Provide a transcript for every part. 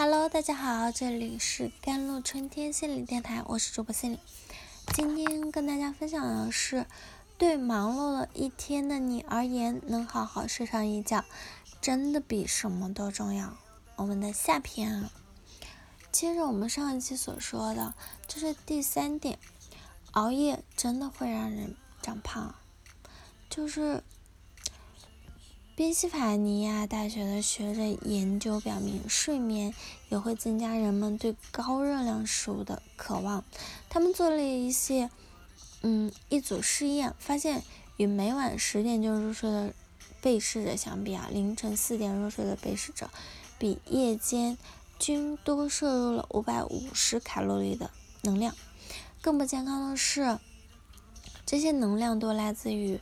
Hello，大家好，这里是甘露春天心理电台，我是主播心理。今天跟大家分享的是，对忙碌了一天的你而言，能好好睡上一觉，真的比什么都重要。我们的下篇啊，接着我们上一期所说的，这是第三点，熬夜真的会让人长胖，就是。宾夕法尼亚大学的学者研究表明，睡眠也会增加人们对高热量食物的渴望。他们做了一些，嗯，一组试验，发现与每晚十点就入睡的被试者相比啊，凌晨四点入睡的被试者，比夜间均多摄入了五百五十卡路里的能量。更不健康的是，这些能量都来自于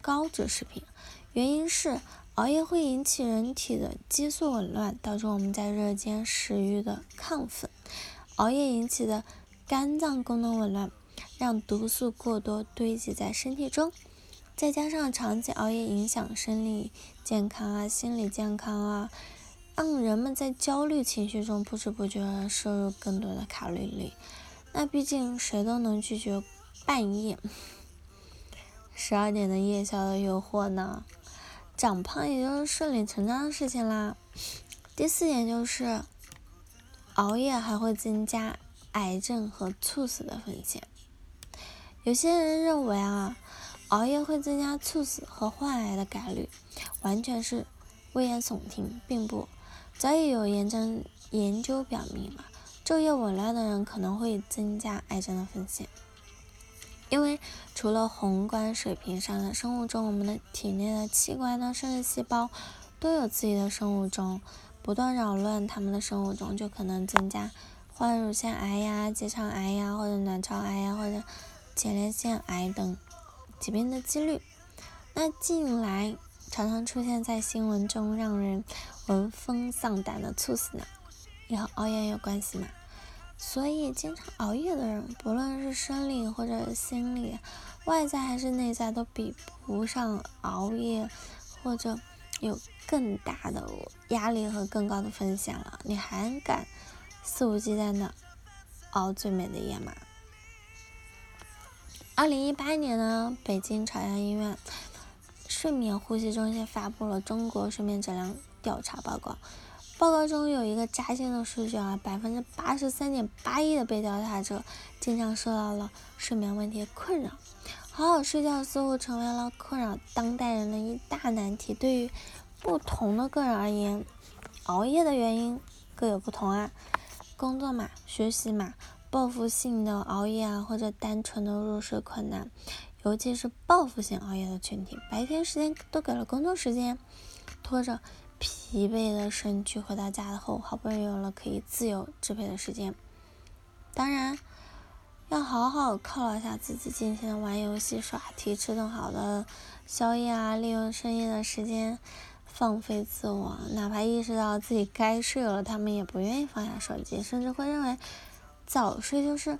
高脂食品，原因是。熬夜会引起人体的激素紊乱，导致我们在热间食欲的亢奋。熬夜引起的肝脏功能紊乱，让毒素过多堆积在身体中。再加上长期熬夜影响生理健康啊、心理健康啊，让人们在焦虑情绪中不知不觉摄入更多的卡路里。那毕竟谁都能拒绝半夜十二点的夜宵的诱惑呢？长胖也就是顺理成章的事情啦。第四点就是，熬夜还会增加癌症和猝死的风险。有些人认为啊，熬夜会增加猝死和患癌的概率，完全是危言耸听，并不。早已有研究研究表明了，昼夜紊乱的人可能会增加癌症的风险。因为除了宏观水平上的生物钟，我们的体内的器官呢，甚至细胞都有自己的生物钟，不断扰乱它们的生物钟，就可能增加患乳腺癌呀、结肠癌呀，或者卵巢癌呀，或者前列腺癌等疾病的几率。那近来常常出现在新闻中，让人闻风丧胆的猝死呢，也和熬夜有关系吗？所以，经常熬夜的人，不论是生理或者心理、外在还是内在，都比不上熬夜或者有更大的压力和更高的风险了。你还敢肆无忌惮的熬最美的夜吗？二零一八年呢，北京朝阳医院睡眠呼吸中心发布了中国睡眠质量调查报告。报告中有一个扎心的数据啊，百分之八十三点八一的被调查者经常受到了睡眠问题困扰。好好睡觉似乎成为了困扰当代人的一大难题。对于不同的个人而言，熬夜的原因各有不同啊。工作嘛，学习嘛，报复性的熬夜啊，或者单纯的入睡困难，尤其是报复性熬夜的群体，白天时间都给了工作时间，拖着。疲惫的身躯回到家后，好不容易有了可以自由支配的时间，当然要好好犒劳一下自己，尽情的玩游戏、耍题、吃顿好的宵夜啊，利用深夜的时间放飞自我。哪怕意识到自己该睡了，他们也不愿意放下手机，甚至会认为早睡就是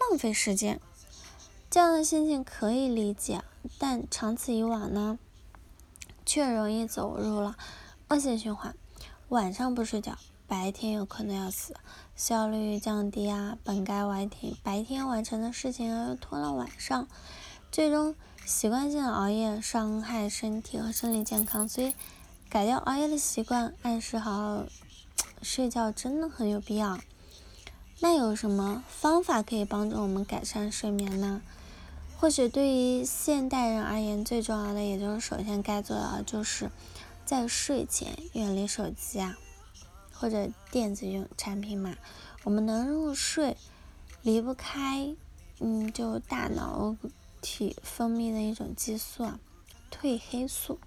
浪费时间。这样的心情可以理解，但长此以往呢，却容易走入了。恶性循环，晚上不睡觉，白天有可能要死，效率降低啊，本该完成白天完成的事情又拖到晚上，最终习惯性的熬夜伤害身体和生理健康，所以改掉熬夜的习惯，按时好好睡觉真的很有必要。那有什么方法可以帮助我们改善睡眠呢？或许对于现代人而言，最重要的，也就是首先该做的就是。在睡前远离手机啊，或者电子用产品嘛。我们能入睡，离不开，嗯，就大脑体分泌的一种激素啊，褪黑素。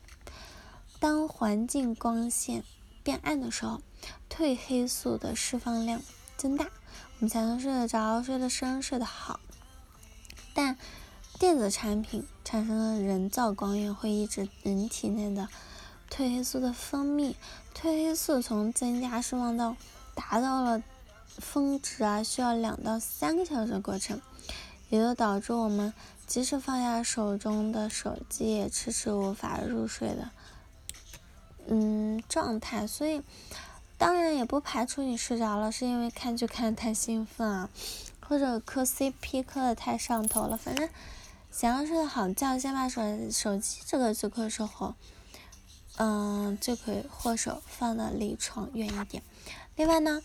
当环境光线变暗的时候，褪黑素的释放量增大，我们才能睡得着、睡得深、睡得好。但电子产品产生的人造光源会抑制人体内的。褪黑素的分泌，褪黑素从增加释放到达到了峰值啊，需要两到三个小时的过程，也就导致我们即使放下手中的手机，也迟迟无法入睡的嗯状态。所以，当然也不排除你睡着了是因为看剧看的太兴奋啊，或者磕 CP 磕的太上头了。反正想要睡个好觉，先把手手机这个这个时候，嗯，就可以或手放的离床远一点。另外呢，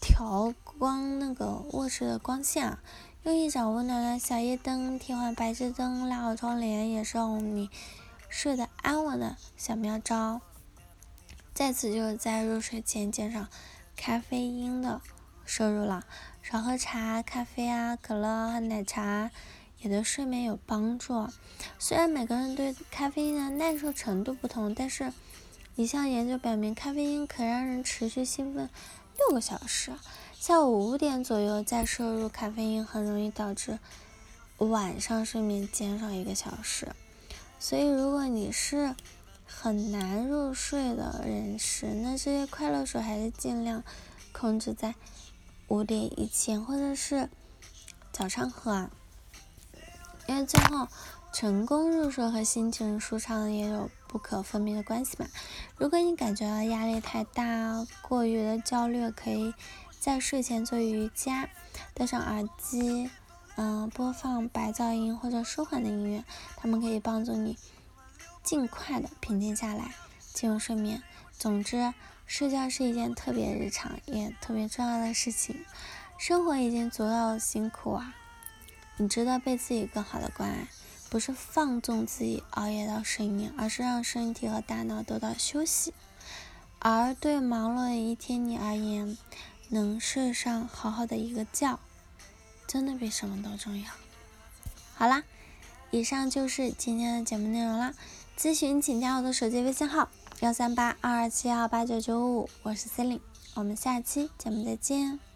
调光那个卧室的光线啊，用一盏温暖的小夜灯替换白炽灯，拉好窗帘，也是让你睡得安稳的小妙招。再次就是在入睡前减少咖啡因的摄入了，少喝茶、咖啡啊、可乐和奶茶，也对睡眠有帮助。虽然每个人对咖啡因的耐受程度不同，但是一项研究表明，咖啡因可让人持续兴奋六个小时。下午五点左右再摄入咖啡因，很容易导致晚上睡眠减少一个小时。所以，如果你是很难入睡的人士，那这些快乐水还是尽量控制在五点以前，或者是早上喝啊。因为最后成功入睡和心情舒畅也有不可分离的关系嘛。如果你感觉到压力太大、过于的焦虑，可以在睡前做瑜伽，戴上耳机，嗯，播放白噪音或者舒缓的音乐，它们可以帮助你。尽快的平静下来，进入睡眠。总之，睡觉是一件特别日常也特别重要的事情。生活已经足够辛苦啊，你值得被自己更好的关爱。不是放纵自己熬夜到深夜，而是让身体和大脑得到休息。而对忙碌的一天你而言，能睡上好好的一个觉，真的比什么都重要。好啦，以上就是今天的节目内容啦。咨询请加我的手机微信号幺三八二二七幺八九九五，我是 c e l i n e 我们下期节目再见。